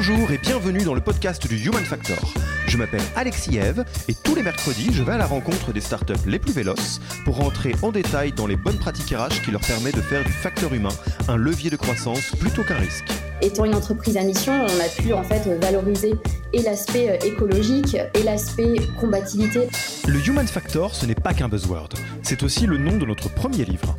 Bonjour et bienvenue dans le podcast du Human Factor. Je m'appelle Alexis Eve et tous les mercredis, je vais à la rencontre des startups les plus véloces pour rentrer en détail dans les bonnes pratiques RH qui leur permettent de faire du facteur humain un levier de croissance plutôt qu'un risque. Étant une entreprise à mission, on a pu en fait valoriser et l'aspect euh, écologique et l'aspect combativité. Le Human Factor, ce n'est pas qu'un buzzword, c'est aussi le nom de notre premier livre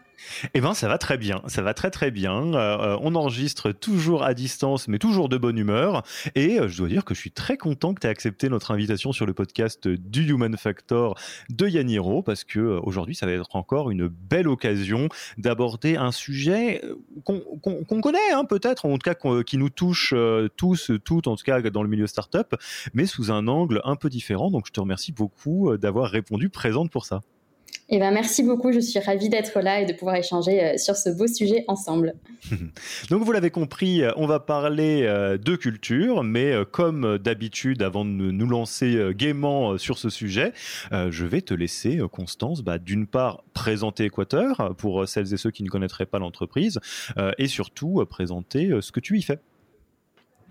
Eh bien, ça va très bien, ça va très très bien. Euh, on enregistre toujours à distance, mais toujours de bonne humeur. Et euh, je dois dire que je suis très content que tu aies accepté notre invitation sur le podcast du Human Factor de Yaniro, parce que euh, aujourd'hui, ça va être encore une belle occasion d'aborder un sujet qu'on connaît, hein, peut-être, en tout cas qui nous touche tous, toutes, en tout cas dans le milieu startup, mais sous un angle un peu différent. Donc, je te remercie beaucoup d'avoir répondu présente pour ça. Eh ben, merci beaucoup, je suis ravie d'être là et de pouvoir échanger euh, sur ce beau sujet ensemble. Donc vous l'avez compris, euh, on va parler euh, de culture, mais comme d'habitude, avant de nous lancer gaiement sur ce sujet, je vais te laisser, Constance, bah, d'une part présenter Équateur pour celles et ceux qui ne connaîtraient pas l'entreprise, et surtout présenter ce que tu y fais.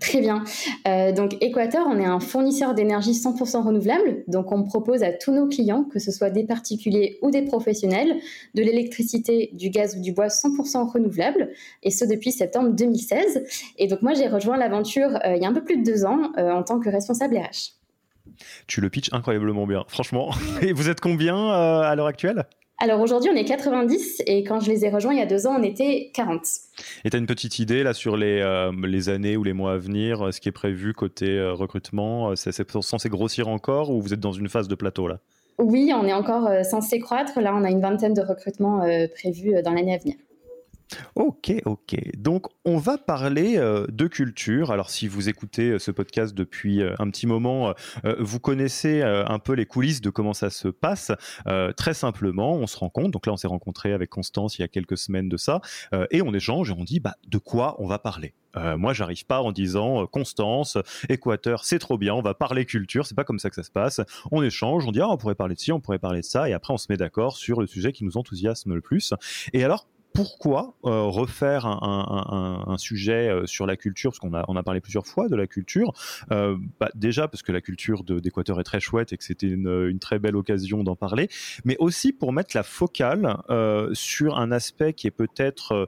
Très bien. Euh, donc Équateur, on est un fournisseur d'énergie 100% renouvelable. Donc on propose à tous nos clients, que ce soit des particuliers ou des professionnels, de l'électricité, du gaz ou du bois 100% renouvelable. Et ce depuis septembre 2016. Et donc moi j'ai rejoint l'aventure euh, il y a un peu plus de deux ans euh, en tant que responsable RH. Tu le pitches incroyablement bien, franchement. Et vous êtes combien à l'heure actuelle? Alors aujourd'hui, on est 90 et quand je les ai rejoints il y a deux ans, on était 40. Et tu as une petite idée là sur les, euh, les années ou les mois à venir, euh, ce qui est prévu côté euh, recrutement C'est censé grossir encore ou vous êtes dans une phase de plateau là? Oui, on est encore censé croître. Là, on a une vingtaine de recrutements prévus dans l'année à venir. Ok, ok. Donc, on va parler euh, de culture. Alors, si vous écoutez euh, ce podcast depuis euh, un petit moment, vous connaissez un peu les coulisses de comment ça se passe. très simplement, on se rend compte. Donc là, on s'est rencontré avec Constance il y a quelques semaines de ça, et on échange et on dit bah, de quoi on va parler. moi, j'arrive pas en disant Constance, Équateur, c'est trop bien, on va parler culture. C'est pas comme ça que ça se passe. On échange, on dit ah, on pourrait parler de ci, on pourrait parler de ça, et après on se met d'accord sur le sujet qui nous enthousiasme le plus. Et alors, pourquoi euh, refaire un, sujet euh, sur la culture Parce qu'on a, on a parlé plusieurs fois de la culture. Euh, bah, déjà parce que la culture d'Équateur est très chouette et que c'était une, très belle occasion d'en parler, mais aussi pour mettre la focale sur un aspect qui est peut-être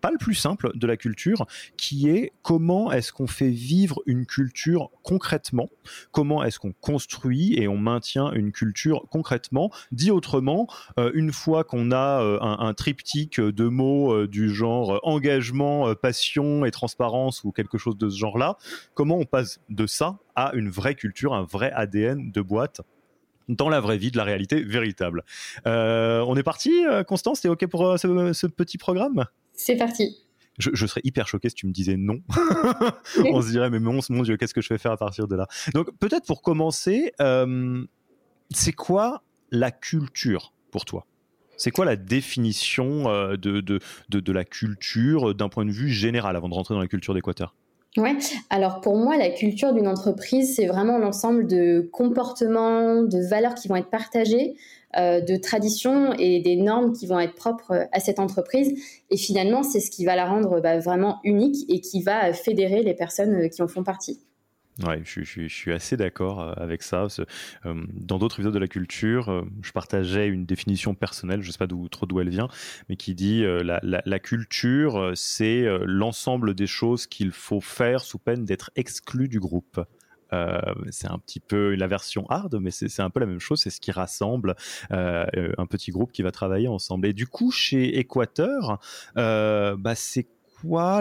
pas le plus simple de la culture, qui est comment est-ce qu'on fait vivre une culture concrètement, comment est-ce qu'on construit et on maintient une culture concrètement. Dit autrement, euh, une fois qu'on a euh, un, triptyque de mots euh, du genre engagement, passion et transparence ou quelque chose de ce genre-là, comment on passe de ça à une vraie culture, un vrai ADN de boîte dans la vraie vie, de la réalité véritable. on est parti, Constance, t'es OK pour ce petit programme? C'est parti. Je, serais hyper choqué si tu me disais non. on se dirait, mais mon, mon Dieu, qu'est-ce que je vais faire à partir de là? Donc, peut-être pour commencer, euh, c'est quoi la culture pour toi? C'est quoi la définition euh, de, de, de, la culture d'un point de vue général avant de rentrer dans la culture d'Équateur? Ouais, alors pour moi, la culture d'une entreprise, c'est vraiment l'ensemble de comportements, de valeurs qui vont être partagées, euh, de traditions et des normes qui vont être propres à cette entreprise. Et finalement, c'est ce qui va la rendre bah, vraiment unique et qui va fédérer les personnes euh, qui en font partie. Ouais, je, suis assez d'accord euh, avec ça. Dans d'autres épisodes de la culture, je partageais une définition personnelle, je ne sais pas trop d'où elle vient, mais qui dit la, la, culture, c'est l'ensemble des choses qu'il faut faire sous peine d'être exclu du groupe. Euh, c'est un petit peu la version hard, mais c'est un peu la même chose. C'est ce qui rassemble euh, un petit groupe qui va travailler ensemble. Et du coup, chez Équateur, euh, bah, c'est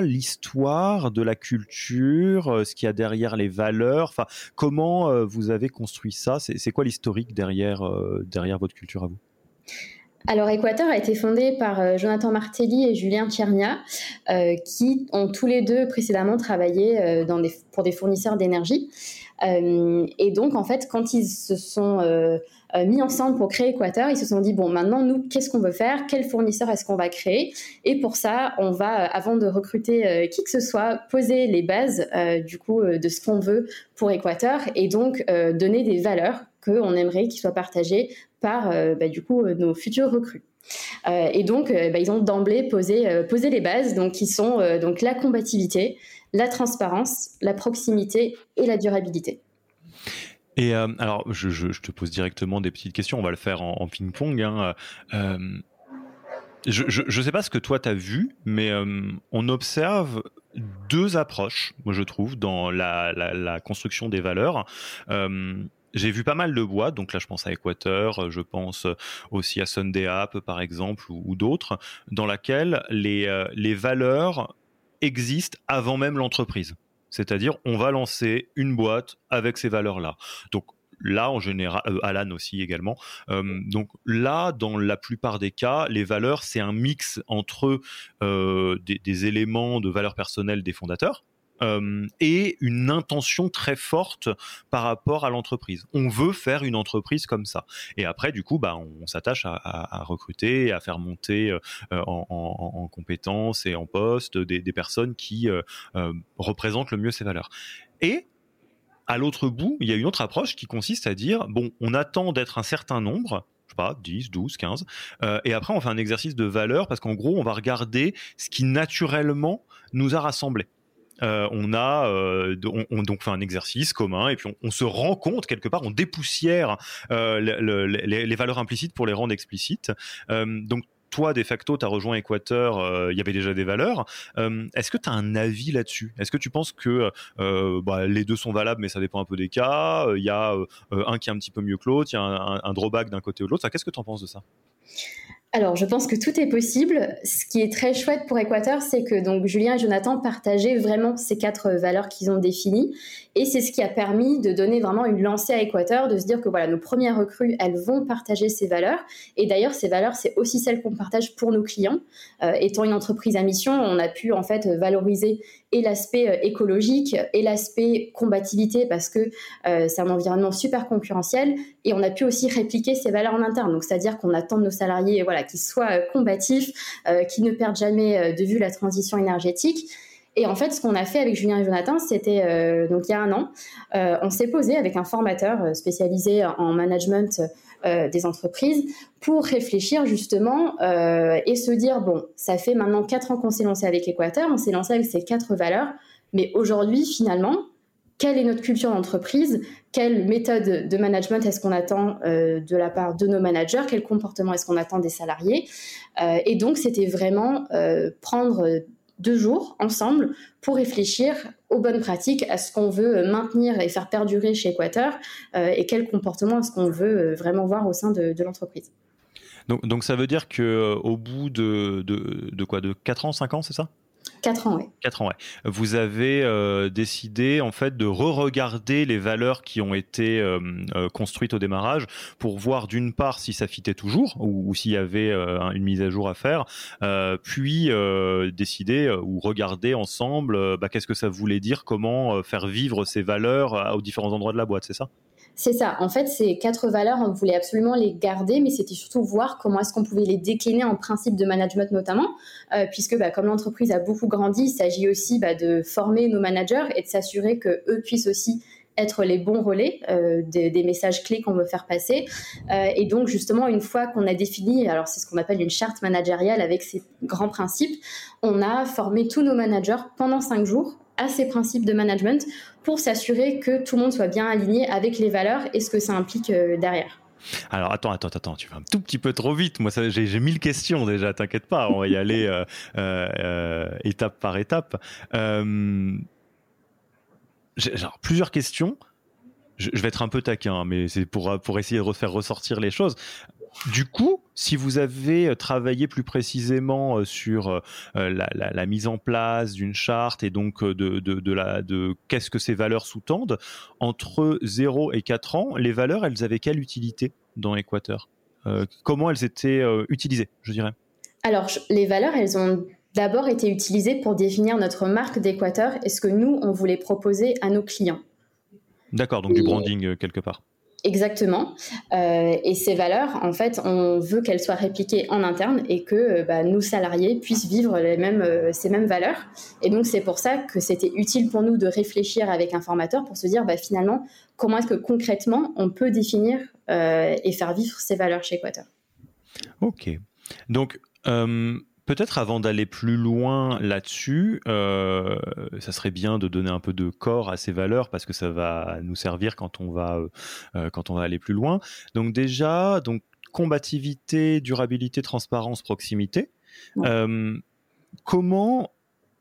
l'histoire de la culture, ce qu'il y a derrière les valeurs Enfin, comment vous avez construit ça? C'est quoi l'historique derrière, derrière votre culture à vous? Alors, Équateur a été fondé par Jonathan Martelly et Julien Tchernia, qui ont tous les deux précédemment travaillé pour des fournisseurs d'énergie. Euh, et donc, en fait, quand ils se sont euh, euh, mis ensemble pour créer Équateur, ils se sont dit, bon, maintenant, nous, qu'est-ce qu'on veut faire? Quel fournisseur est-ce qu'on va créer? Et pour ça, on va, avant de recruter qui que ce soit, poser les bases, du coup, de ce qu'on veut pour Équateur et donc donner des valeurs qu'on aimerait qu'ils soient partagées par, bah, du coup, nos futurs recrues. et donc, bah, ils ont d'emblée posé, posé les bases, donc qui sont donc la combativité, la transparence, la proximité et la durabilité. Et euh, alors, je, te pose directement des petites questions, on va le faire en, ping-pong. Hein. Euh, je ne sais pas ce que toi tu as vu, mais euh, on observe deux approches, moi je trouve, dans la, construction des valeurs. j'ai vu pas mal de boîtes, donc là je pense à Equator, je pense aussi à Sunday App par exemple ou, d'autres, dans laquelle les, valeurs existe avant même l'entreprise. C'est-à-dire, on va lancer une boîte avec ces valeurs-là. Donc, là en général euh, Alan aussi également euh, donc là dans la plupart des cas les valeurs c'est un mix entre euh, des, éléments de valeurs personnelles des fondateurs euh, et une intention très forte par rapport à l'entreprise. On veut faire une entreprise comme ça. Et après, du coup, bah, on, s'attache à, recruter, à faire monter euh, en, compétences et en postes des, personnes qui euh, représentent le mieux ces valeurs. Et à l'autre bout, il y a une autre approche qui consiste à dire, bon, on attend d'être un certain nombre, je sais pas, 10, 12, 15. et après, on fait un exercice de valeur parce qu'en gros, on va regarder ce qui naturellement nous a rassemblés. Euh, on a euh, on, donc fait un exercice commun et puis on, se rend compte quelque part, on dépoussière euh, les, valeurs implicites pour les rendre explicites. donc toi, de facto, tu as rejoint Équateur, il y avait déjà des valeurs. Est-ce que tu as un avis là-dessus? Est-ce que tu penses que bah, les deux sont valables, mais ça dépend un peu des cas? Il y a un qui est un petit peu mieux que l'autre, il y a un, un, drawback d'un côté ou de l'autre. Qu'est-ce que tu en penses de ça? Alors, je pense que tout est possible. Ce qui est très chouette pour Équateur, c'est que donc Julien et Jonathan partageaient vraiment ces quatre valeurs qu'ils ont définies, et c'est ce qui a permis de donner vraiment une lancée à Équateur, de se dire que voilà, nos premières recrues, elles vont partager ces valeurs. Et d'ailleurs, ces valeurs, c'est aussi celles qu'on partage pour nos clients. Euh, étant une entreprise à mission, on a pu en fait valoriser l'aspect euh, écologique et l'aspect combativité parce que euh, c'est un environnement super concurrentiel et on a pu aussi répliquer ces valeurs en interne. Donc c'est-à-dire qu'on attend de nos salariés voilà qu'ils soient euh, combatifs, qu'ils ne perdent jamais de vue la transition énergétique. Et en fait, ce qu'on a fait avec Julien et Jonathan, c'était donc il y a un an, on s'est posé avec un formateur spécialisé en management des entreprises pour réfléchir justement et se dire bon, ça fait maintenant quatre ans qu'on s'est lancé avec Équateur, on s'est lancé avec ces quatre valeurs, mais aujourd'hui finalement, quelle est notre culture d'entreprise, quelle méthode de management est-ce qu'on attend euh, de la part de nos managers, quel comportement est-ce qu'on attend des salariés? Euh, et donc, c'était vraiment euh, prendre deux jours ensemble pour réfléchir aux bonnes pratiques, à ce qu'on veut maintenir et faire perdurer chez Equator et quel comportement est-ce qu'on veut vraiment voir au sein de, l'entreprise. Donc, ça veut dire qu'au bout de, quoi? De 4 ans, 5 ans, c'est ça? 4 ans, oui. 4 ans, ouais. Vous avez euh, décidé en fait de re-regarder les valeurs qui ont été euh, euh, construites au démarrage pour voir d'une part si ça fitait toujours ou, s'il y avait une mise à jour à faire, puis décider ou regarder ensemble bah, qu'est-ce que ça voulait dire, comment faire vivre ces valeurs aux différents endroits de la boîte, c'est ça? C'est ça. En fait, ces quatre valeurs, on voulait absolument les garder, mais c'était surtout voir comment est-ce qu'on pouvait les décliner en principe de management notamment, euh, puisque bah, comme l'entreprise a beaucoup grandi, il s'agit aussi bah, de former nos managers et de s'assurer que eux puissent aussi être les bons relais euh, des, messages clés qu'on veut faire passer. Euh, et donc, justement, une fois qu'on a défini, alors c'est ce qu'on appelle une charte managériale avec ces grands principes, on a formé tous nos managers pendant cinq jours à ces principes de management pour s'assurer que tout le monde soit bien aligné avec les valeurs et ce que ça implique euh, derrière. Alors attends, attends, attends, tu vas un tout petit peu trop vite. Moi, j'ai mille questions déjà, t'inquiète pas, on va y aller euh, euh, étape par étape. j'ai plusieurs questions. Je, vais être un peu taquin, mais c'est pour, pour essayer de faire ressortir les choses. Du coup, si vous avez euh, travaillé plus précisément euh, sur euh, la, mise en place d'une charte et donc de, de, qu'est-ce que ces valeurs sous-tendent, entre 0 et 4 ans, les valeurs, elles avaient quelle utilité dans Équateur? Comment elles étaient utilisées, je dirais? Alors, les valeurs, elles ont d'abord été utilisées pour définir notre marque d'Équateur et ce que nous, on voulait proposer à nos clients. D'accord, donc du branding quelque part. Exactement. Euh, et ces valeurs, en fait, on veut qu'elles soient répliquées en interne et que euh, bah, nos salariés puissent vivre les mêmes, euh, ces mêmes valeurs. Et donc, c'est pour ça que c'était utile pour nous de réfléchir avec un formateur pour se dire, bah, finalement, comment est-ce que concrètement on peut définir et faire vivre ces valeurs chez Quater. Ok. Donc, Peut-être avant d'aller plus loin là-dessus, euh, ça serait bien de donner un peu de corps à ces valeurs parce que ça va nous servir quand on va euh, euh, quand on va aller plus loin. Donc déjà, donc combativité, durabilité, transparence, proximité. comment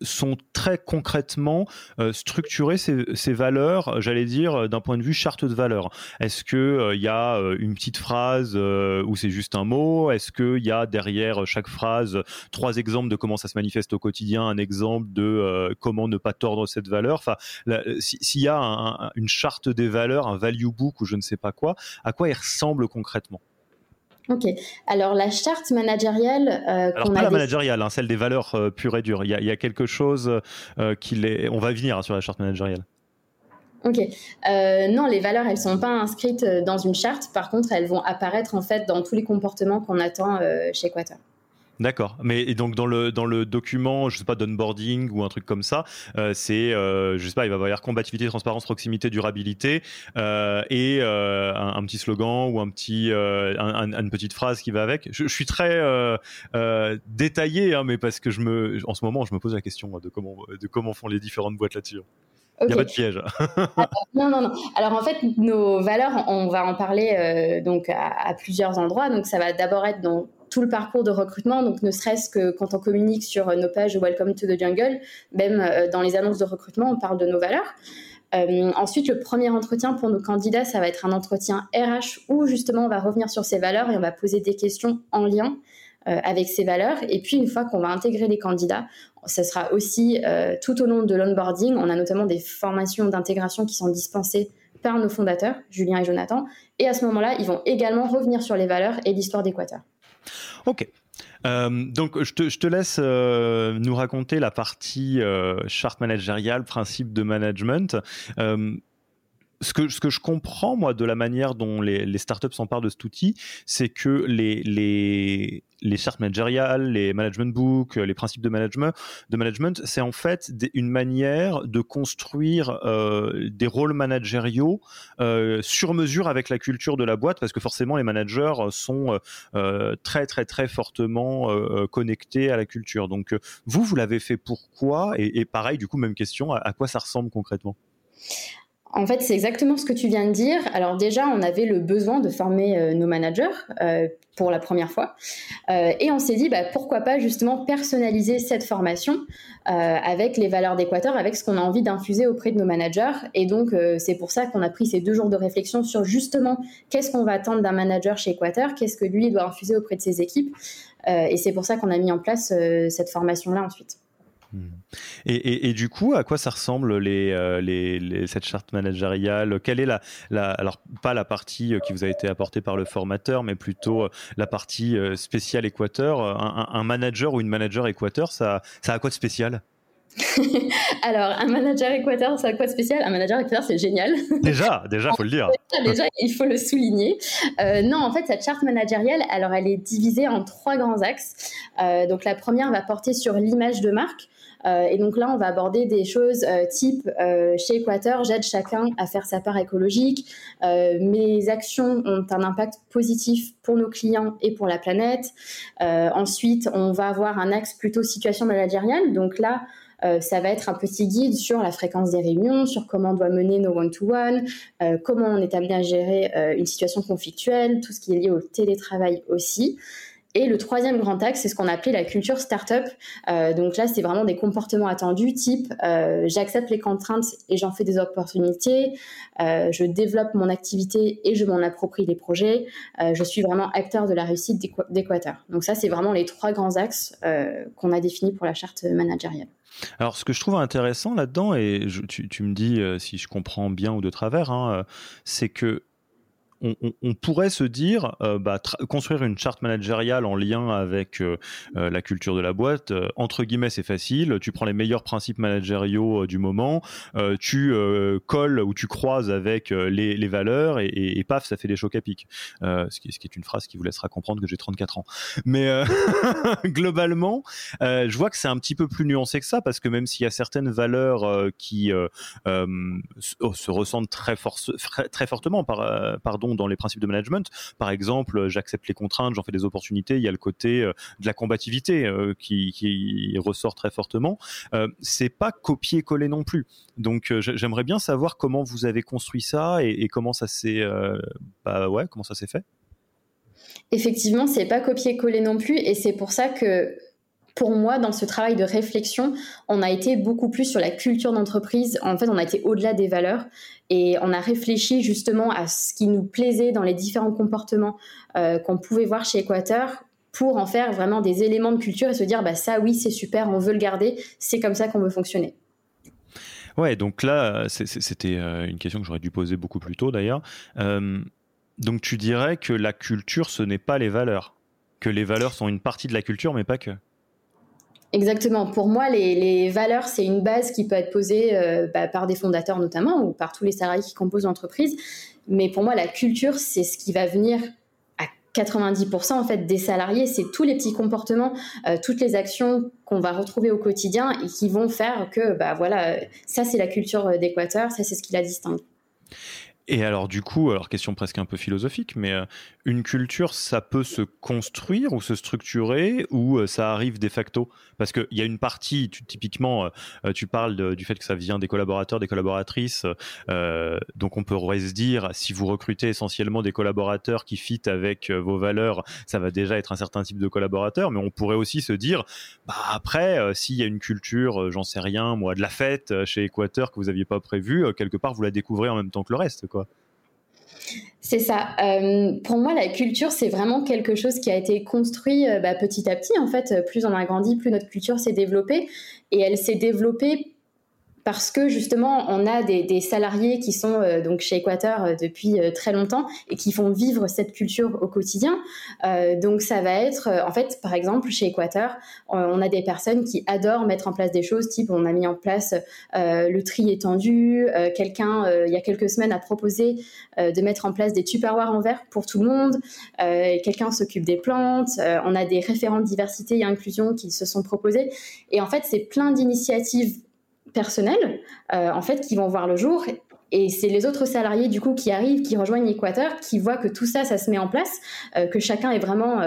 sont très concrètement euh, structurer ces, valeurs, j'allais dire, euh, d'un point de vue charte de valeurs Est-ce qu'il il euh, y a une petite phrase où c'est juste un mot? Est-ce qu'il y a derrière chaque phrase trois exemples de comment ça se manifeste au quotidien, un exemple de comment ne pas tordre cette valeur? Enfin, s'il y a une charte des valeurs, un value book ou je ne sais pas quoi, à quoi il ressemble concrètement? Ok. Alors la charte managériale. Euh, Alors pas la managériale, hein, celle des valeurs euh, pures et dures. Il y, a, quelque chose euh, qui les. On va venir hein, sur la charte managériale. Ok. Euh, non, les valeurs, elles sont pas inscrites dans une charte. Par contre, elles vont apparaître en fait dans tous les comportements qu'on attend chez Quater. D'accord. Mais donc dans le dans le document, je sais pas d'onboarding ou un truc comme ça, euh, c'est euh, je sais pas, il va y avoir combativité, transparence, proximité, durabilité euh, et un, petit slogan ou un petit un, une petite phrase qui va avec. Je, suis très détaillé, hein, mais parce que je me en ce moment je me pose la question de comment de comment font les différentes boîtes là-dessus. Il n'y a pas de piège. non, non, non. Alors en fait, nos valeurs, on va en parler donc à, à, plusieurs endroits. Donc ça va d'abord être dans tout le parcours de recrutement, donc ne serait-ce que quand on communique sur nos pages Welcome to the Jungle, même euh, dans les annonces de recrutement, on parle de nos valeurs. Euh, ensuite, le premier entretien pour nos candidats, ça va être un entretien RH où justement on va revenir sur ces valeurs et on va poser des questions en lien euh, avec ces valeurs. Et puis une fois qu'on va intégrer les candidats, ça sera aussi tout au long de l'onboarding. On a notamment des formations d'intégration qui sont dispensées par nos fondateurs, Julien et Jonathan. Et à ce moment-là, ils vont également revenir sur les valeurs et l'histoire d'Équateur. Ok. Euh, donc je te, laisse euh, nous raconter la partie euh, charte managériale, principe de management ce que, je comprends, moi, de la manière dont les, startups s'emparent de cet outil, c'est que les, chartes managériales, les management books, les principes de management, c'est en fait une manière de construire euh, des rôles managériaux euh, sur mesure avec la culture de la boîte, parce que forcément, les managers sont euh, très, très, très fortement connectés à la culture. Donc, vous, vous l'avez fait pourquoi? Et, pareil, du coup, même question, à quoi ça ressemble concrètement? En fait, c'est exactement ce que tu viens de dire. Alors déjà, on avait le besoin de former euh, nos managers euh, pour la première fois. Euh, et on s'est dit, bah, pourquoi pas justement personnaliser cette formation avec les valeurs d'Équateur, avec ce qu'on a envie d'infuser auprès de nos managers. Et donc, c'est pour ça qu'on a pris ces deux jours de réflexion sur justement qu'est-ce qu'on va attendre d'un manager chez Équateur, qu'est-ce que lui doit infuser auprès de ses équipes. et c'est pour ça qu'on a mis en place cette formation-là ensuite. Et, du coup, à quoi ça ressemble euh, les, cette charte managériale? Quelle est la, alors pas la partie euh, qui vous a été apportée par le formateur, mais plutôt euh, la partie spéciale Équateur? Un, manager ou une manager Équateur, ça, ça a quoi de spécial? Alors, un manager Équateur, ça a quoi de spécial? Un manager Équateur, c'est génial. Déjà, déjà, faut le dire. déjà, il faut le souligner. non, en fait, cette charte managériale, alors, elle est divisée en trois grands axes. donc, la première va porter sur l'image de marque. Euh, et donc là, on va aborder des choses euh, type euh, chez Équateur, j'aide chacun à faire sa part écologique. mes actions ont un impact positif pour nos clients et pour la planète. ensuite, on va avoir un axe plutôt situation managériale. Donc là, ça va être un petit guide sur la fréquence des réunions, sur comment on doit mener nos one-to-one, comment on est amené à gérer une situation conflictuelle, tout ce qui est lié au télétravail aussi. Et le troisième grand axe, c'est ce qu'on appelait la culture startup. Euh, donc là, c'est vraiment des comportements attendus, type euh, j'accepte les contraintes et j'en fais des opportunités, euh, je développe mon activité et je m'en approprie les projets, euh, je suis vraiment acteur de la réussite d'Équateur. Donc ça, c'est vraiment les trois grands axes qu'on a définis pour la charte managériale. Alors, ce que je trouve intéressant là-dedans, et tu, me dis si je comprends bien ou de travers, hein, c'est que on, pourrait se dire, euh, bah, construire une charte managériale en lien avec euh, euh, la culture de la boîte, entre guillemets, c'est facile. Tu prends les meilleurs principes managériaux du moment, tu colles ou tu croises avec les, valeurs et, paf, ça fait des chocs à pic. Ce qui, est une phrase qui vous laissera comprendre que j'ai 34 ans. Mais globalement, je vois que c'est un petit peu plus nuancé que ça parce que même s'il y a certaines valeurs qui se ressentent très, très fortement, par, pardon, dans les principes de management. Par exemple, j'accepte les contraintes, j'en fais des opportunités. Il y a le côté euh, de la combativité euh, qui, ressort très fortement. Euh, c'est pas copier-coller non plus. Donc, j'aimerais bien savoir comment vous avez construit ça et, comment ça s'est, bah ouais, comment ça s'est fait? Effectivement, c'est pas copier-coller non plus, et c'est pour ça que pour moi, dans ce travail de réflexion, on a été beaucoup plus sur la culture d'entreprise. En fait, on a été au-delà des valeurs et on a réfléchi justement à ce qui nous plaisait dans les différents comportements euh, qu'on pouvait voir chez Équateur pour en faire vraiment des éléments de culture et se dire bah ça oui c'est super, on veut le garder, c'est comme ça qu'on veut fonctionner. Ouais, donc là, c'était euh, une question que j'aurais dû poser beaucoup plus tôt d'ailleurs. Euh, donc tu dirais que la culture, ce n'est pas les valeurs, que les valeurs sont une partie de la culture, mais pas que. Exactement. Pour moi, les, valeurs, c'est une base qui peut être posée euh, bah, par des fondateurs notamment ou par tous les salariés qui composent l'entreprise. Mais pour moi, la culture, c'est ce qui va venir à 90% en fait des salariés. C'est tous les petits comportements, euh, toutes les actions qu'on va retrouver au quotidien et qui vont faire que, bah voilà, ça c'est la culture d'Équateur, ça c'est ce qui la distingue. Et alors du coup, alors question presque un peu philosophique, mais euh, une culture, ça peut se construire ou se structurer ou euh, ça arrive de facto? Parce qu'il y a une partie, typiquement, euh, tu parles du fait que ça vient des collaborateurs, des collaboratrices, donc on pourrait se dire, si vous recrutez essentiellement des collaborateurs qui fitent avec vos valeurs, ça va déjà être un certain type de collaborateur, mais on pourrait aussi se dire, bah après, s'il y a une culture, j'en sais rien, moi, de la fête chez Équateur que vous n'aviez pas prévu, quelque part vous la découvrez en même temps que le reste, quoi. C'est ça. Euh, pour moi, la culture, c'est vraiment quelque chose qui a été construit euh, bah, petit à petit. En fait, plus on a grandi, plus notre culture s'est développée. Et elle s'est développée parce que justement, on a des, salariés qui sont euh, donc chez Équateur euh, depuis euh, très longtemps et qui font vivre cette culture au quotidien. donc, ça va être, en fait, par exemple, chez Équateur, on a des personnes qui adorent mettre en place des choses, type on a mis en place le tri étendu. Quelqu'un, il y a quelques semaines, a proposé de mettre en place des tupperwares en verre pour tout le monde. Quelqu'un s'occupe des plantes. on a des référents de diversité et inclusion qui se sont proposés. Et en fait, c'est plein d'initiatives personnels, euh, en fait, qui vont voir le jour. Et c'est les autres salariés, du coup, qui arrivent, qui rejoignent l'Équateur, qui voient que tout ça, ça se met en place, euh, que chacun est vraiment,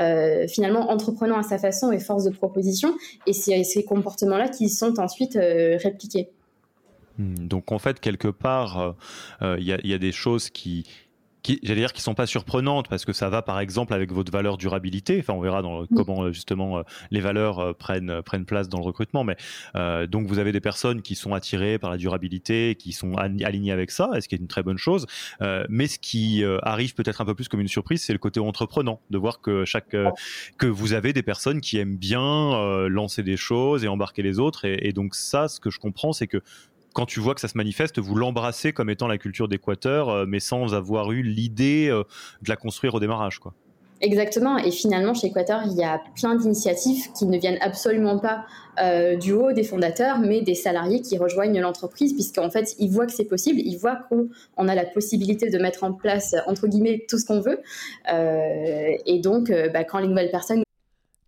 euh, finalement, entreprenant à sa façon et force de proposition. Et c'est ces comportements-là qui sont ensuite répliqués. Hmm, donc en fait, quelque part, il y, a des choses qui, qui, j'allais dire, qui sont pas surprenantes parce que ça va par exemple avec votre valeur durabilité. Enfin, on verra dans, comment euh, justement euh, les valeurs euh, prennent prennent place dans le recrutement. Mais donc vous avez des personnes qui sont attirées par la durabilité, qui sont alignées avec ça, ce qui est une très bonne chose. mais ce qui arrive peut-être un peu plus comme une surprise, c'est le côté entreprenant, de voir que chaque que vous avez des personnes qui aiment bien lancer des choses et embarquer les autres. Et, et donc ça, ce que je comprends, c'est que quand tu vois que ça se manifeste, vous l'embrassez comme étant la culture d'Équateur, euh, mais sans avoir eu l'idée euh, de la construire au démarrage. Quoi. Exactement. Et finalement, chez Équateur, il y a plein d'initiatives qui ne viennent absolument pas euh, du haut des fondateurs, mais des salariés qui rejoignent l'entreprise, puisqu'en fait, ils voient que c'est possible, ils voient qu'on a la possibilité de mettre en place, entre guillemets, tout ce qu'on veut. et donc, bah, quand les nouvelles personnes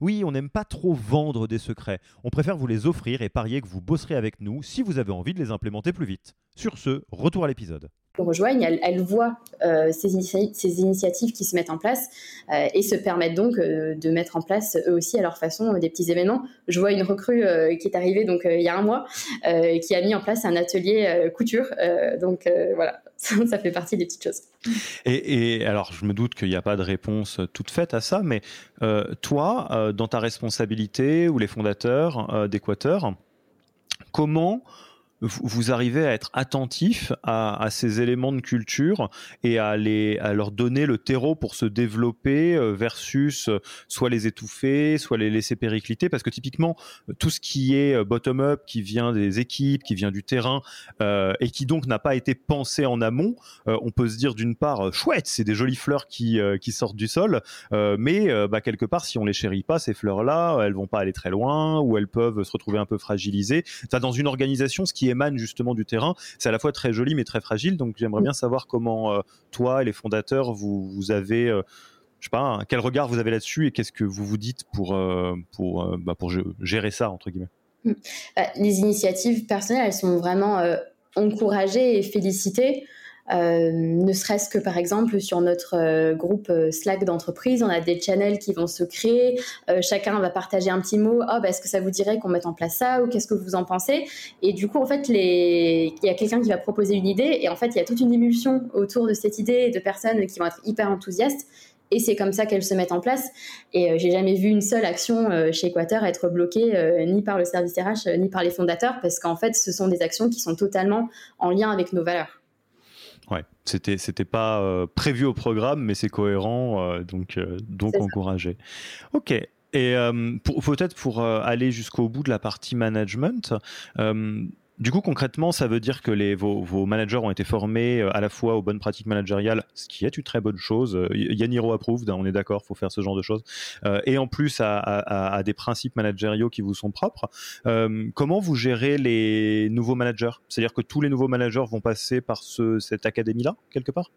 Oui, on n'aime pas trop vendre des secrets. On préfère vous les offrir et parier que vous bosserez avec nous si vous avez envie de les implémenter plus vite. Sur ce, retour à l'épisode rejoignent, elles, voient euh, ces, initiatives qui se mettent en place euh, et se permettent donc euh, de mettre en place eux aussi à leur façon des petits événements. Je vois une recrue qui est arrivée donc il y a un mois qui a mis en place un atelier couture. donc voilà, ça fait partie des petites choses. Et, alors je me doute qu'il n'y a pas de réponse toute faite à ça, mais toi, dans ta responsabilité ou les fondateurs d'Équateur, comment vous arrivez à être attentif à, ces éléments de culture et à, les, à leur donner le terreau pour se développer euh, versus euh, soit les étouffer, soit les laisser péricliter. Parce que typiquement, tout ce qui est euh, bottom-up, qui vient des équipes, qui vient du terrain et qui donc n'a pas été pensé en amont, on peut se dire d'une part, chouette, c'est des jolies fleurs qui, qui sortent du sol, mais bah, quelque part, si on les chérit pas, ces fleurs-là, elles vont pas aller très loin ou elles peuvent se retrouver un peu fragilisées. Ça, dans une organisation, ce qui émane justement du terrain. C'est à la fois très joli mais très fragile. Donc j'aimerais bien savoir comment euh, toi et les fondateurs vous, vous avez euh, je sais pas, quel regard vous avez là-dessus et qu'est-ce que vous vous dites pour, euh, pour, bah, pour gérer ça, entre guillemets? Bah, Les initiatives personnelles, elles sont vraiment encouragées et félicitées. Euh, ne serait-ce que par exemple sur notre euh, groupe euh, Slack d'entreprise, on a des channels qui vont se créer, chacun va partager un petit mot, oh, bah, est-ce que ça vous dirait qu'on mette en place ça ou qu'est-ce que vous en pensez? Et du coup, en fait, les... il y a quelqu'un qui va proposer une idée et en fait, il y a toute une émulsion autour de cette idée de personnes qui vont être hyper enthousiastes et c'est comme ça qu'elles se mettent en place. Et j'ai jamais vu une seule action chez Equator être bloquée ni par le service RH ni par les fondateurs parce qu'en fait, ce sont des actions qui sont totalement en lien avec nos valeurs. Ouais, c'était c'était pas euh, prévu au programme, mais c'est cohérent, euh, donc euh, donc encouragé. Ok. Et peut-être pour aller jusqu'au bout de la partie management, du coup, concrètement, ça veut dire que les, vos, managers ont été formés euh, à la fois aux bonnes pratiques managériales, ce qui est une très bonne chose. Euh, Yaniro approuve, on est d'accord, faut faire ce genre de choses. Euh, et en plus, à, des principes managériaux qui vous sont propres. comment vous gérez les nouveaux managers? C'est-à-dire que tous les nouveaux managers vont passer par cette académie-là, quelque part?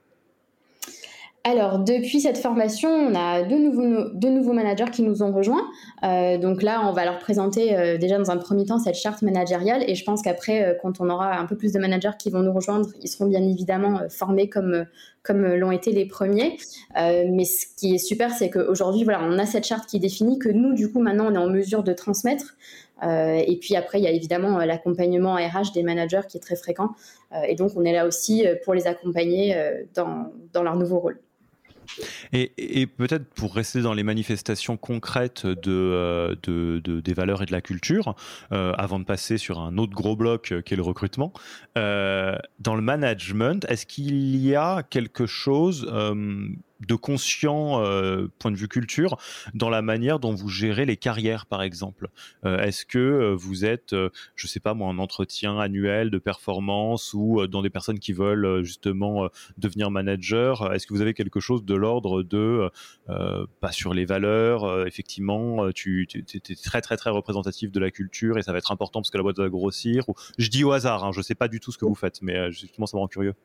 Alors, depuis cette formation, on a deux nouveaux, deux nouveaux managers qui nous ont rejoints. Euh, donc là, on va leur présenter euh, déjà dans un premier temps cette charte managériale. Et je pense qu'après, euh, quand on aura un peu plus de managers qui vont nous rejoindre, ils seront bien évidemment formés comme, comme l'ont été les premiers. mais ce qui est super, c'est qu'aujourd'hui, voilà, on a cette charte qui définit que nous, du coup, maintenant, on est en mesure de transmettre. et puis après, il y a évidemment l'accompagnement RH des managers qui est très fréquent. et donc, on est là aussi pour les accompagner dans, dans leur nouveau rôle. Et, peut-être pour rester dans les manifestations concrètes de, euh, de, des valeurs et de la culture, euh, avant de passer sur un autre gros bloc euh, qui est le recrutement, dans le management, est-ce qu'il y a quelque chose de conscient euh, point de vue culture dans la manière dont vous gérez les carrières par exemple. Euh, est-ce que euh, vous êtes je sais pas moi en entretien annuel de performance ou dans des personnes qui veulent justement devenir manager est-ce que vous avez quelque chose de l'ordre de pas sur les valeurs effectivement tu, es très très très représentatif de la culture et ça va être important parce que la boîte va grossir ou je dis au hasard hein, je sais pas du tout ce que vous faites mais justement ça me rend curieux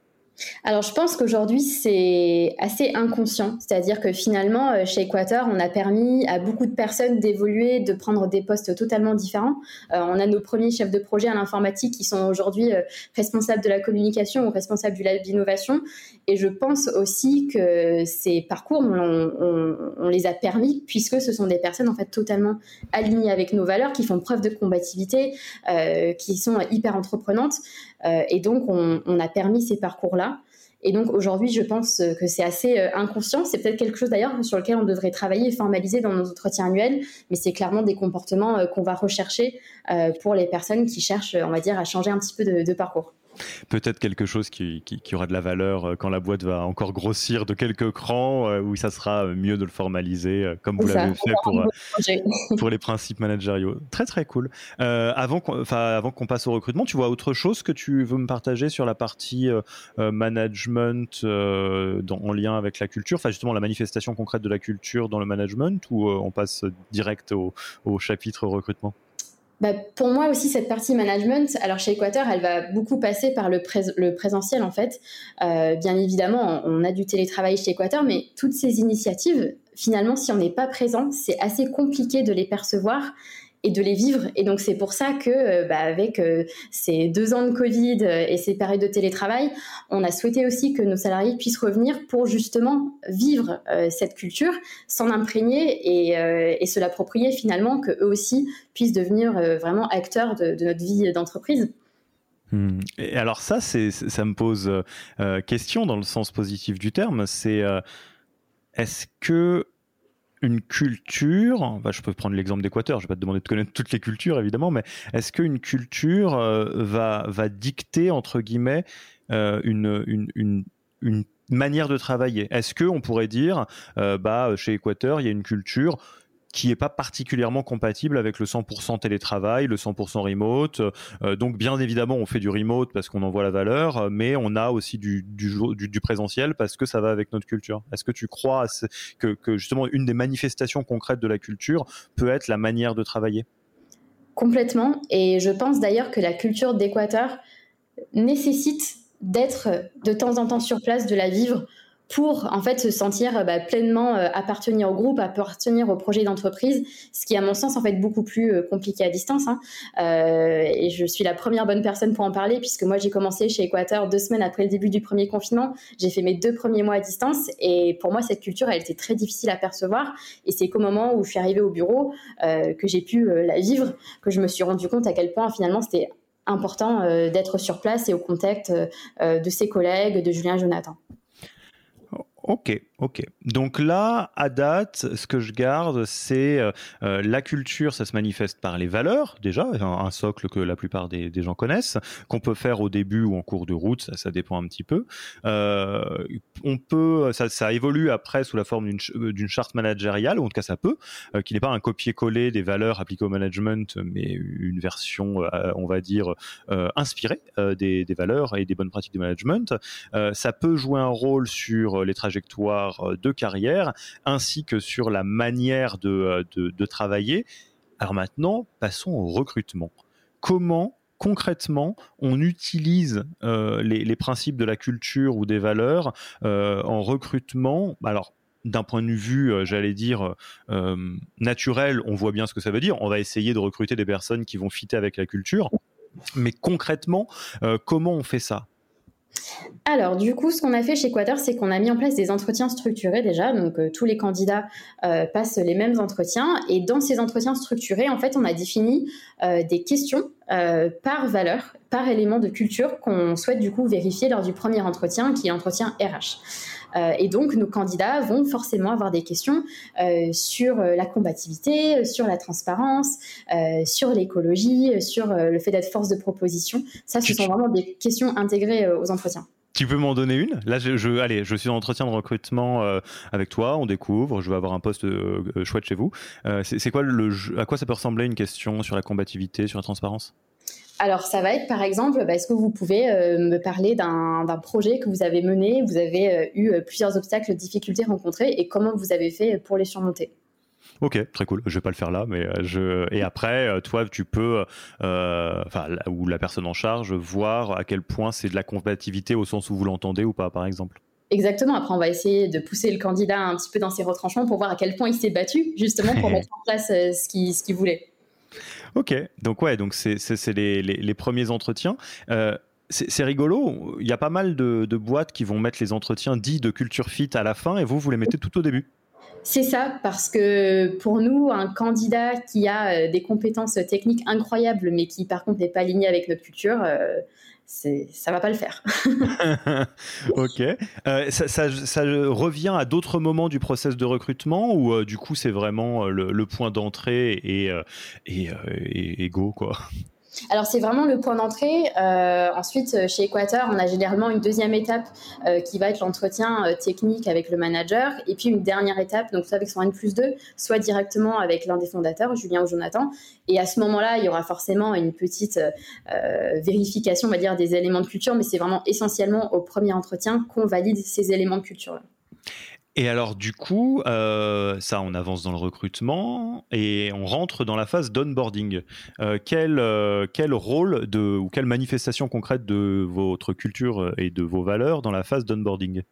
alors, je pense qu'aujourd'hui, c'est assez inconscient. C'est-à-dire que finalement, euh, chez Equator, on a permis à beaucoup de personnes d'évoluer, de prendre des postes totalement différents. Euh, on a nos premiers chefs de projet à l'informatique qui sont aujourd'hui euh, responsables de la communication ou responsables du lab d'innovation. Et je pense aussi que ces parcours, on, les a permis puisque ce sont des personnes en fait totalement alignées avec nos valeurs, qui font preuve de combativité, qui sont hyper entreprenantes. Et donc, on a permis ces parcours-là. Et donc aujourd'hui, je pense que c'est assez euh, inconscient. C'est peut-être quelque chose d'ailleurs sur lequel on devrait travailler et formaliser dans nos entretiens annuels, mais c'est clairement des comportements euh, qu'on va rechercher euh, pour les personnes qui cherchent, on va dire, à changer un petit peu de parcours peut-être quelque chose qui, aura de la valeur euh, quand la boîte va encore grossir de quelques crans, euh, où ça sera mieux de le formaliser, euh, comme vous l'avez fait pour, pour les principes managériaux. Très très cool. avant qu'on passe au recrutement, tu vois autre chose que tu veux me partager sur la partie management en lien avec la culture, enfin justement la manifestation concrète de la culture dans le management, ou on passe direct au chapitre recrutement? Bah, pour moi aussi, cette partie management, alors chez Equator, elle va beaucoup passer par le, le présentiel en fait. Euh, bien évidemment, on a du télétravail chez Equator, mais toutes ces initiatives, finalement, si on n'est pas présent, c'est assez compliqué de les percevoir et de les vivre. Et donc c'est pour ça que, euh, bah, avec euh, ces deux ans de Covid euh, et ces périodes de télétravail, on a souhaité aussi que nos salariés puissent revenir pour justement vivre cette culture, s'en imprégner et, se l'approprier finalement, que eux aussi puissent devenir vraiment acteurs de, notre vie d'entreprise. Hmm. Et alors ça, ça me pose question dans le sens positif du terme. C'est est-ce que une culture, je peux prendre l'exemple d'Équateur, je ne vais pas te demander de connaître toutes les cultures évidemment, mais est-ce qu'une culture euh, va, dicter, entre guillemets, euh, une, manière de travailler? Est-ce qu'on pourrait dire, euh, bah, chez Équateur, il y a une culture qui n'est pas particulièrement compatible avec le 100% télétravail, le 100% remote. Euh, donc bien évidemment, on fait du remote parce qu'on en voit la valeur, mais on a aussi du, du, présentiel parce que ça va avec notre culture. Est-ce que tu crois que justement une des manifestations concrètes de la culture peut être la manière de travailler? Complètement. Et je pense d'ailleurs que la culture d'Équateur nécessite d'être de temps en temps sur place, de la vivre pour en fait se sentir euh, bah, pleinement euh, appartenir au groupe, appartenir au projet d'entreprise, ce qui à mon sens en fait beaucoup plus euh, compliqué à distance. Hein. et je suis la première bonne personne pour en parler puisque moi j'ai commencé chez Equator deux semaines après le début du premier confinement. J'ai fait mes deux premiers mois à distance et pour moi cette culture elle était très difficile à percevoir et c'est qu'au moment où je suis arrivée au bureau que j'ai pu la vivre que je me suis rendu compte à quel point finalement c'était important d'être sur place et au contact de ses collègues, de Julien Jonathan. Ok, ok. Donc là, à date, ce que je garde, c'est euh, euh, la culture, ça se manifeste par les valeurs, déjà, un, socle que la plupart des, gens connaissent, qu'on peut faire au début ou en cours de route, ça, dépend un petit peu. Euh, on peut, ça, évolue après sous la forme d'une charte managériale, ou en tout cas ça peut, qui n'est pas un copier-coller des valeurs appliquées au management, mais une version, on va dire, inspirée des, des, valeurs et des bonnes pratiques du management. ça peut jouer un rôle sur les trajectoires euh, de carrière, ainsi que sur la manière de, euh, travailler. Alors maintenant, passons au recrutement. Comment concrètement on utilise euh, les, principes de la culture ou des valeurs en recrutement? Alors, d'un point de vue, j'allais dire, naturel, on voit bien ce que ça veut dire. On va essayer de recruter des personnes qui vont fitter avec la culture. Mais concrètement, comment on fait ça? Alors, du coup, ce qu'on a fait chez Quater, c'est qu'on a mis en place des entretiens structurés déjà. Donc, euh, tous les candidats euh, passent les mêmes entretiens. Et dans ces entretiens structurés, en fait, on a défini euh, des questions par valeur, par élément de culture qu'on souhaite du coup vérifier lors du premier entretien, qui est l'entretien RH. Euh, et donc, nos candidats vont forcément avoir des questions euh, sur euh, la combativité, sur la transparence, sur l'écologie, sur le fait d'être force de proposition. Ça, ce sont vraiment des questions intégrées aux entretiens. Tu peux m'en donner une? Là, je, allez, je suis en entretien de recrutement avec toi, on découvre, je vais avoir un poste chouette chez vous. c'est quoi le, à quoi ça peut ressembler une question sur la combativité, sur la transparence? Alors, ça va être par exemple, bah, est-ce que vous pouvez euh, me parler d'un projet que vous avez mené, vous avez euh, eu euh, plusieurs obstacles, difficultés rencontrés et comment vous avez fait pour les surmonter? Ok, très cool. Je vais pas le faire là, mais je. Et après, toi, tu peux, enfin, ou la personne en charge, voir à quel point c'est de la compatibilité au sens où vous l'entendez ou pas, par exemple. Exactement. Après, on va essayer de pousser le candidat un petit peu dans ses retranchements pour voir à quel point il s'est battu, justement, pour mettre en place ce qu'il voulait. Ok, donc ouais, donc c'est les, les, les, premiers entretiens. Euh, c'est rigolo, il y a pas mal de, boîtes qui vont mettre les entretiens dits de culture fit à la fin et vous, vous les mettez tout au début. C'est ça, parce que pour nous, un candidat qui a euh, des compétences techniques incroyables, mais qui par contre n'est pas aligné avec notre culture, euh, ça va pas le faire. ok. Euh, ça, revient à d'autres moments du process de recrutement ou euh, du coup c'est vraiment euh, le, point d'entrée et, et, et, go quoi? Alors c'est vraiment le point d'entrée. Euh, ensuite, euh, chez Equator, on a généralement une deuxième étape euh, qui va être l'entretien technique avec le manager, et puis une dernière étape, donc soit avec son N plus 2, soit directement avec l'un des fondateurs, Julien ou Jonathan. Et à ce moment-là, il y aura forcément une petite vérification, on va dire, des éléments de culture, mais c'est vraiment essentiellement au premier entretien qu'on valide ces éléments de culture-là. Et alors du coup, euh, ça, on avance dans le recrutement et on rentre dans la phase d'onboarding. Euh, quel, euh, quel rôle de, ou quelle manifestation concrète de votre culture et de vos valeurs dans la phase d'onboarding?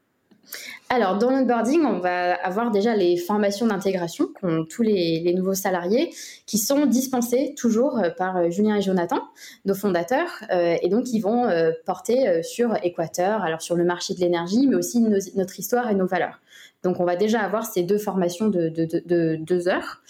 Alors, dans l'onboarding, on va avoir déjà les formations d'intégration qu'ont tous les, nouveaux salariés qui sont dispensées toujours par Julien et Jonathan, nos fondateurs, et donc ils vont porter sur Équateur, alors sur le marché de l'énergie, mais aussi notre histoire et nos valeurs. Donc, on va déjà avoir ces deux formations de, deux heures.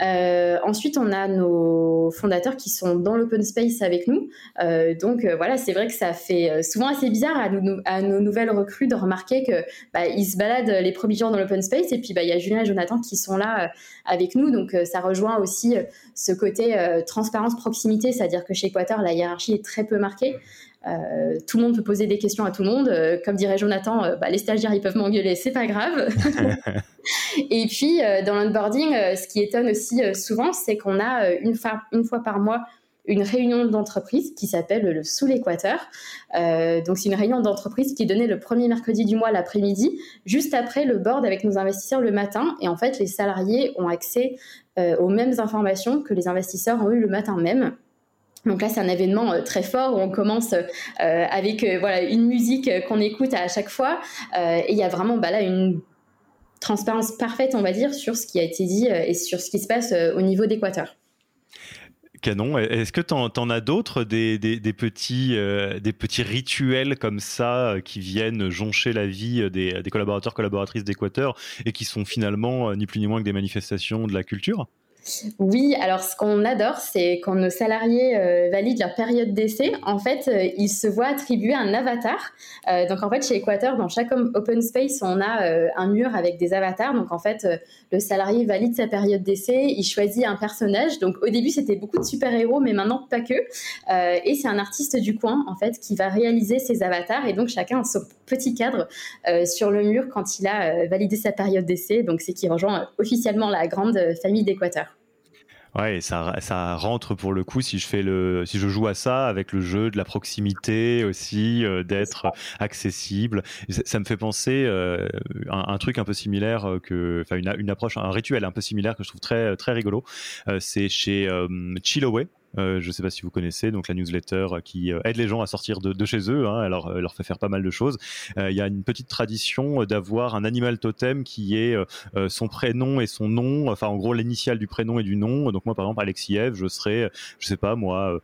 Euh, ensuite, on a nos fondateurs qui sont dans l'open space avec nous. Euh, donc euh, voilà, c'est vrai que ça fait souvent assez bizarre à, nos nouvelles recrues de remarquer que bah, ils se baladent les premiers jours dans l'open space et puis bah, il y a Julien et Jonathan qui sont là avec nous. Donc ça rejoint aussi ce côté transparence proximité, c'est-à-dire que chez Equator la hiérarchie est très peu marquée. Euh, tout le monde peut poser des questions à tout le monde. Euh, comme dirait Jonathan, euh, bah, les stagiaires ils peuvent m'engueuler, c'est pas grave. et puis dans l'onboarding, ce qui étonne aussi souvent, c'est qu'on a une fois, une fois par mois une réunion d'entreprise qui s'appelle le Sous l'Équateur. donc c'est une réunion d'entreprise qui est donnée le premier mercredi du mois l'après-midi, juste après le board avec nos investisseurs le matin. Et en fait, les salariés ont accès aux mêmes informations que les investisseurs ont eu le matin même. Donc là, c'est un événement euh, très fort où on commence euh, avec euh, voilà une musique qu'on écoute à chaque fois et il y a vraiment bah, là une transparence parfaite, on va dire, sur ce qui a été dit et sur ce qui se passe au niveau d'Équateur. Canon. Est-ce que tu en, as d'autres, des, petits, des petits rituels comme ça qui viennent joncher la vie des, des collaborateurs, collaboratrices d'Équateur et qui sont finalement ni plus ni moins que des manifestations de la culture? Oui, alors ce qu'on adore, c'est quand nos salariés euh, valident leur période d'essai, en fait, euh, ils se voient attribuer un avatar. Euh, donc en fait, chez Equator, dans chaque open space, on a un mur avec des avatars. Donc en fait, le salarié valide sa période d'essai, il choisit un personnage. Donc au début, c'était beaucoup de super-héros, mais maintenant pas que. et c'est un artiste du coin, en fait, qui va réaliser ses avatars. Et donc chacun a son petit cadre sur le mur quand il a validé sa période d'essai. Donc c'est qui rejoint officiellement la grande famille d'Équateur. Ouais, ça, ça rentre pour le coup si je fais le, si je joue à ça avec le jeu de la proximité aussi, euh, d'être accessible. Ça, me fait penser euh, un, un, truc un peu similaire euh, que, enfin une, une, approche, un rituel un peu similaire que je trouve très très rigolo. Euh, c'est chez Chillaway euh, je ne sais pas si vous connaissez, donc la newsletter qui euh, aide les gens à sortir de, chez eux, hein, alors euh, leur fait faire pas mal de choses. Il y a une petite tradition d'avoir un animal totem qui est son prénom et son nom, enfin en gros l'initiale du prénom et du nom. Donc moi par exemple Alexiev, je serais, je sais pas moi,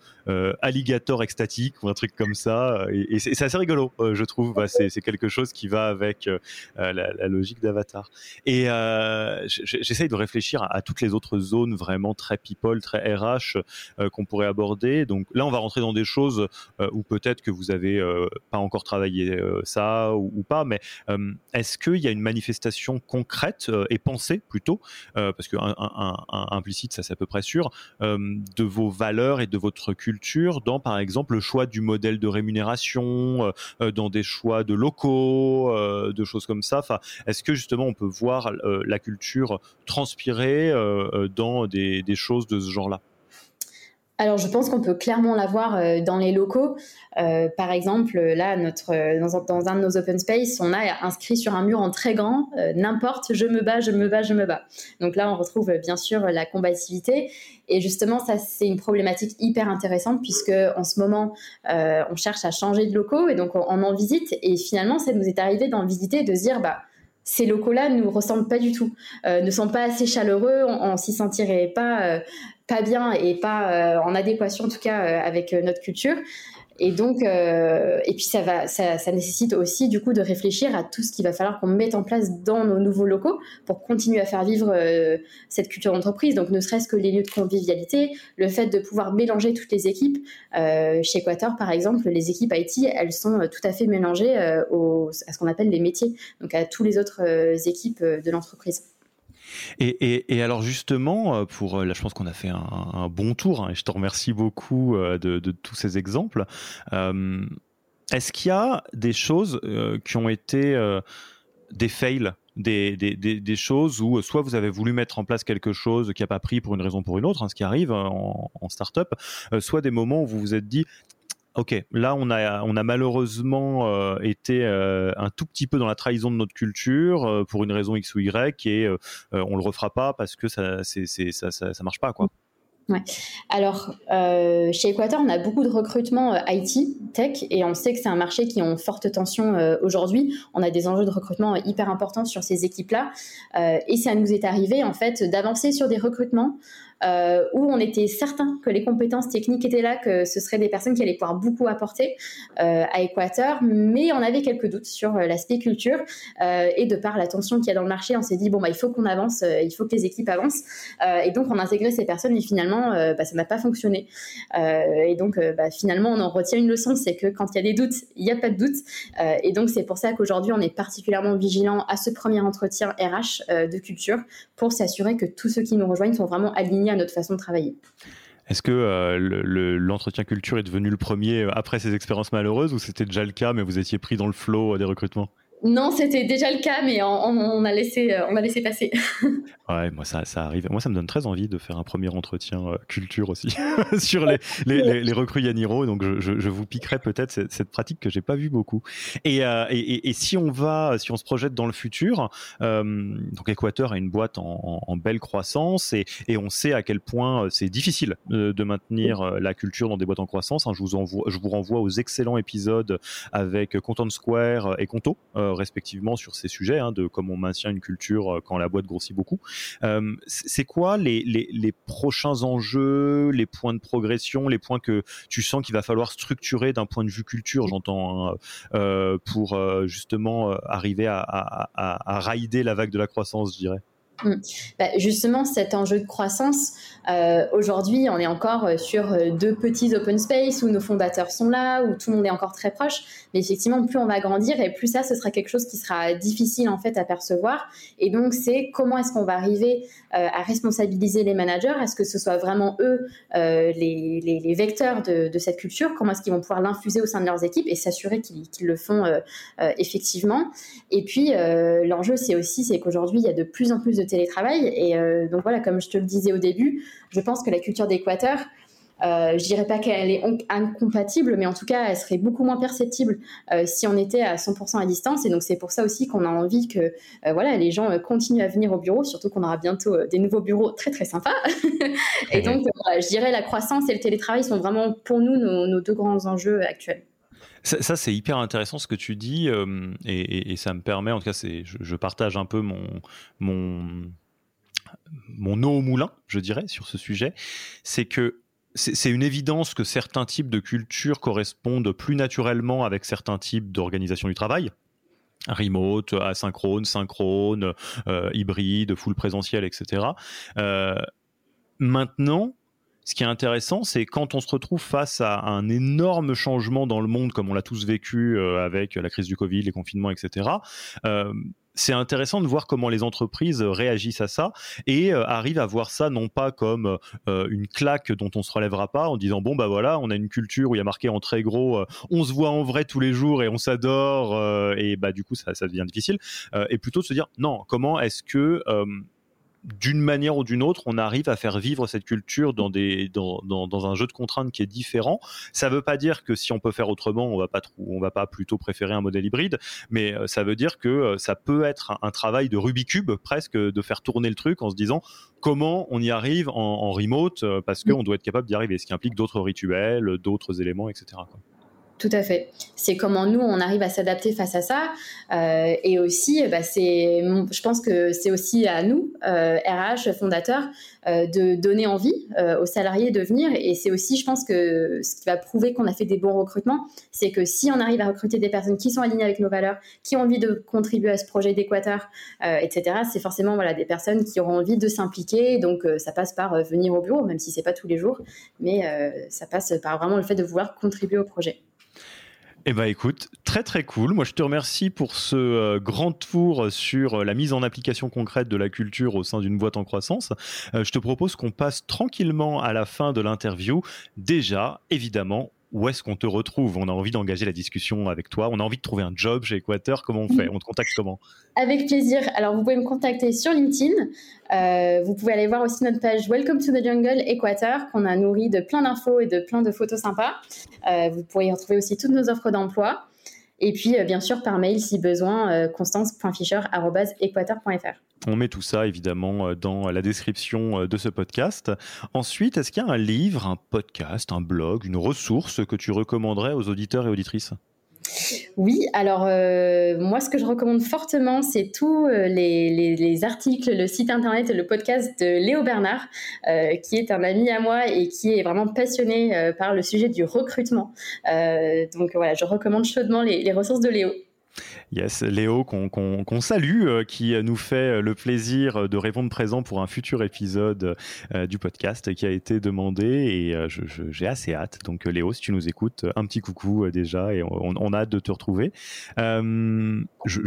alligator extatique ou un truc comme ça. Et, c'est assez rigolo, je trouve. Bah, c'est quelque chose qui va avec la, logique d'Avatar. Et j'essaye de réfléchir à, à, toutes les autres zones vraiment très people, très RH qu'on pourrait aborder. Donc là, on va rentrer dans des choses euh, où peut-être que vous avez euh, pas encore travaillé euh, ça ou, pas, mais est-ce qu'il y a une manifestation concrète et pensée plutôt, parce que un, implicite, ça c'est à peu près sûr, de vos valeurs et de votre culture dans, par exemple, le choix du modèle de rémunération, dans des choix de locaux, de choses comme ça? Est-ce que justement on peut voir la culture transpirer dans des choses de ce genre-là? Alors, je pense qu'on peut clairement l'avoir euh, dans les locaux. Euh, par exemple, là, notre, dans, un de nos open space, on a inscrit sur un mur en très grand euh, n'importe, je me bats, je me bats, je me bats. Donc là, on retrouve bien sûr la combativité. Et justement, ça, c'est une problématique hyper intéressante puisque en ce moment, on cherche à changer de locaux et donc on, en visite. Et finalement, ça nous est arrivé d'en visiter et de se dire, bah, ces locaux-là ne nous ressemblent pas du tout, ne sont pas assez chaleureux, on, on s'y sentirait pas pas bien et pas euh, en adéquation en tout cas euh, avec euh, notre culture. Et donc, et puis ça va, ça, ça, nécessite aussi du coup de réfléchir à tout ce qu'il va falloir qu'on mette en place dans nos nouveaux locaux pour continuer à faire vivre cette culture d'entreprise. Donc, ne serait-ce que les lieux de convivialité, le fait de pouvoir mélanger toutes les équipes. chez Equator, par exemple, les équipes IT, elles sont tout à fait mélangées au, à ce qu'on appelle les métiers, donc à tous les autres équipes de l'entreprise. Et, alors justement, euh, pour euh, là, je pense qu'on a fait un, bon tour. Hein, et je te remercie beaucoup euh, de, tous ces exemples. Est-ce qu'il y a des choses qui ont été des fails des, choses où soit vous avez voulu mettre en place quelque chose qui n'a pas pris pour une raison ou pour une autre, hein, ce qui arrive en, en start-up, soit des moments où vous vous êtes dit Ok, là on a malheureusement euh, été euh, un tout petit peu dans la trahison de notre culture euh, pour une raison X ou Y et on le refera pas parce que ça c'est marche pas quoi. Ouais. Alors, chez Equator, on a beaucoup de recrutement IT, tech, et on sait que c'est un marché qui est en forte tension aujourd'hui. On a des enjeux de recrutement hyper importants sur ces équipes-là. et ça nous est arrivé, en fait, d'avancer sur des recrutements euh, où on était certain que les compétences techniques étaient là, que ce seraient des personnes qui allaient pouvoir beaucoup apporter euh, à Équateur, mais on avait quelques doutes sur euh, l'aspect culture et de par la tension qu'il y a dans le marché, on s'est dit bon bah il faut qu'on avance, il faut que les équipes avancent. Et donc on a intégré ces personnes et finalement bah, ça n'a pas fonctionné. Et donc bah, finalement on en retient une leçon, c'est que quand il y a des doutes, il n'y a pas de doute. Et donc c'est pour ça qu'aujourd'hui on est particulièrement vigilant à ce premier entretien RH de culture pour s'assurer que tous ceux qui nous rejoignent sont vraiment alignés à notre façon de travailler. Est-ce que euh, l'entretien culture est devenu le premier après ces expériences malheureuses ou c'était déjà le cas, mais vous étiez pris dans le flot des recrutements? Non, c'était déjà le cas, mais on, a, laissé, on a laissé passer. ouais, moi ça, ça arrive. Moi, ça me donne très envie de faire un premier entretien culture aussi sur les, les, recrues Yaniro. Donc, je, je, vous piquerai peut-être cette, pratique que j'ai pas vue beaucoup. Et, et, et, si on va, si on se projette dans le futur, donc Équateur a une boîte en, belle croissance et, et, on sait à quel point c'est difficile de maintenir la culture dans des boîtes en croissance. Hein, je vous je vous renvoie aux excellents épisodes avec Content Square et Conto euh, respectivement sur ces sujets, hein, de comment on maintient une culture euh, quand la boîte grossit beaucoup. Euh, c'est quoi les, prochains enjeux, les points de progression, les points que tu sens qu'il va falloir structurer d'un point de vue culture, j'entends, hein, pour justement arriver à, à, la vague de la croissance, je dirais? Mm. Bah, justement, cet enjeu de croissance, euh, aujourd'hui, on est encore euh, sur euh, deux petits open space où nos fondateurs sont là, où tout le monde est encore très proche. Mais effectivement, plus on va grandir et plus ça, ce sera quelque chose qui sera difficile en fait à percevoir. Et donc, c'est comment est-ce qu'on va arriver à responsabiliser les managers? Est-ce que ce soit vraiment eux les, vecteurs de, de, cette culture? Comment est-ce qu'ils vont pouvoir l'infuser au sein de leurs équipes et s'assurer qu'ils le font effectivement? Et puis, l'enjeu, c'est aussi, c'est qu'aujourd'hui, il y a de plus en plus de télétravail. Et euh, donc voilà, comme je te le disais au début, je pense que la culture d'Équateur, euh, je dirais pas qu'elle est incompatible, mais en tout cas, elle serait beaucoup moins perceptible euh, si on était à 100% à distance. Et donc, c'est pour ça aussi qu'on a envie que euh, voilà, les gens continuent à venir au bureau, surtout qu'on aura bientôt des nouveaux bureaux très, très sympas. et donc, je dirais la croissance et le télétravail sont vraiment pour nous nos deux grands enjeux actuels. Ça, c'est hyper intéressant ce que tu dis, euh, et, ça me permet, en tout cas, je, partage un peu mon, mon, mon eau au moulin, je dirais, sur ce sujet. C'est que c'est une évidence que certains types de cultures correspondent plus naturellement avec certains types d'organisation du travail remote, asynchrone, synchrone, euh, hybride, full présentiel, etc. Euh, maintenant, ce qui est intéressant, c'est quand on se retrouve face à un énorme changement dans le monde, comme on l'a tous vécu euh, avec la crise du Covid, les confinements, etc. Euh, c'est intéressant de voir comment les entreprises réagissent à ça et euh, arrivent à voir ça non pas comme une claque dont on se relèvera pas en disant bon bah voilà on a une culture où il y a marqué en très gros on se voit en vrai tous les jours et on s'adore et bah du coup ça, ça devient difficile et plutôt de se dire non comment est-ce que d'une manière ou d'une autre, on arrive à faire vivre cette culture dans, des, dans, dans, un jeu de contraintes qui est différent. Ça ne veut pas dire que si on peut faire autrement, on va pas on va pas plutôt préférer un modèle hybride, mais euh, ça veut dire que euh, ça peut être un, travail de Rubik's cube presque de faire tourner le truc en se disant comment on y arrive en, remote euh, parce qu'on doit être capable d'y arriver, ce qui implique d'autres rituels, d'autres éléments, etc. Tout à fait. C'est comment nous, on arrive à s'adapter face à ça. Euh, et aussi, bah, c'est, je pense que c'est aussi à nous, euh, RH, fondateurs, euh, de donner envie aux salariés de venir. Et c'est aussi, je pense que ce qui va prouver qu'on a fait des bons recrutements, c'est que si on arrive à recruter des personnes qui sont alignées avec nos valeurs, qui ont envie de contribuer à ce projet d'Équateur, etc., c'est forcément voilà, des personnes qui auront envie de s'impliquer. Donc, ça passe par venir au bureau, même si c'est pas tous les jours, mais ça passe par vraiment le fait de vouloir contribuer au projet. Eh ben écoute, très très cool. Moi je te remercie pour ce euh, grand tour sur euh, la mise en application concrète de la culture au sein d'une boîte en croissance. Euh, je te propose qu'on passe tranquillement à la fin de l'interview. Déjà, évidemment, où est-ce qu'on te retrouve? On a envie d'engager la discussion avec toi. On a envie de trouver un job chez Equator. Comment on fait? On te contacte comment? Avec plaisir. Alors, vous pouvez me contacter sur LinkedIn. Euh, vous pouvez aller voir aussi notre page Welcome to the Jungle Equator, qu'on a nourri de plein d'infos et de plein de photos sympas. Euh, vous pourrez y retrouver aussi toutes nos offres d'emploi. Et puis, euh, bien sûr, par mail, si besoin, constance.fischer.equator.fr. On met tout ça évidemment euh, dans la description euh, de ce podcast. Ensuite, est-ce qu'il y a un livre, un podcast, un blog, une ressource que tu recommanderais aux auditeurs et auditrices? Oui, alors euh, moi ce que je recommande fortement, c'est tous les, articles, le site internet et le podcast de Léo Bernard, qui est un ami à moi et qui est vraiment passionné par le sujet du recrutement. donc voilà, je recommande chaudement les ressources de Léo. Yes, Léo, qu'on salue, euh, qui nous fait le plaisir de répondre présent pour un futur épisode euh, du podcast qui a été demandé et euh, j'ai assez hâte. Donc Léo, si tu nous écoutes, un petit coucou déjà et on, a hâte de te retrouver. Je,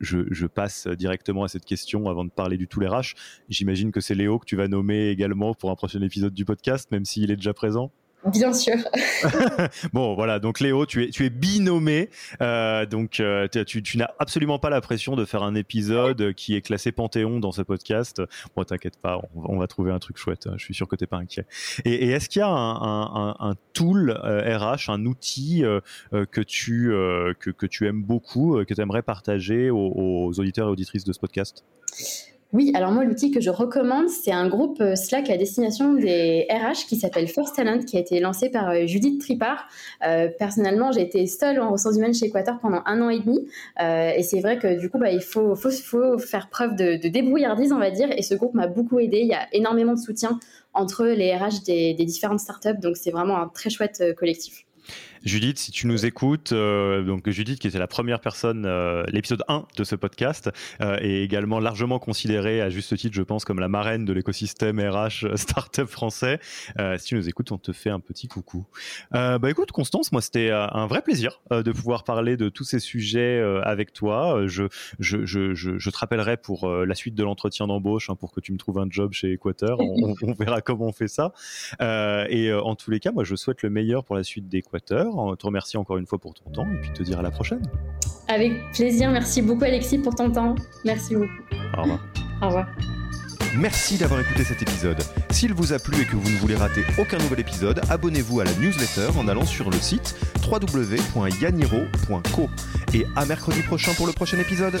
je, passe directement à cette question avant de parler du tout les. J'imagine que c'est Léo que tu vas nommer également pour un prochain épisode du podcast, même s'il est déjà présent. Bien sûr. bon, voilà. Donc Léo, tu es, tu es binommé. Euh, donc euh, tu, tu n'as absolument pas la pression de faire un épisode qui est classé Panthéon dans ce podcast. Bon, t'inquiète pas, on, va trouver un truc chouette. Je suis sûr que t'es pas inquiet. Et, est-ce qu'il y a un, tool RH, euh, un outil que tu que, que, tu aimes beaucoup, que tu aimerais partager aux auditeurs et auditrices de ce podcast? Oui, alors moi, l'outil que je recommande, c'est un groupe euh, Slack à destination des RH qui s'appelle First Talent, qui a été lancé par euh, Judith Tripart. Euh, personnellement, j'ai été seule en ressources humaines chez Equator pendant un an et demi. et c'est vrai que du coup, bah, il faut, faut, faut, faire preuve de, de, débrouillardise, on va dire. Et ce groupe m'a beaucoup aidé. Il y a énormément de soutien entre les RH des, des différentes startups. Donc, c'est vraiment un très chouette collectif. Judith, si tu nous écoutes, euh, donc Judith qui était la première personne, euh, l'épisode 1 de ce podcast, euh, est également largement considérée à juste titre, je pense, comme la marraine de l'écosystème RH startup français. si tu nous écoutes, on te fait un petit coucou. bah écoute, Constance, moi c'était un vrai plaisir de pouvoir parler de tous ces sujets avec toi. Je, je, je, je, te rappellerai pour la suite de l'entretien d'embauche, hein, pour que tu me trouves un job chez Equator. On, on verra comment on fait ça. et en tous les cas, moi je souhaite le meilleur pour la suite d'Equator. On te remercie encore une fois pour ton temps et puis te dire à la prochaine. Avec plaisir. Merci beaucoup, Alexis, pour ton temps. Merci beaucoup. Au revoir. Au revoir. Merci d'avoir écouté cet épisode. S'il vous a plu et que vous ne voulez rater aucun nouvel épisode, abonnez-vous à la newsletter en allant sur le site www.yaniro.co. Et à mercredi prochain pour le prochain épisode.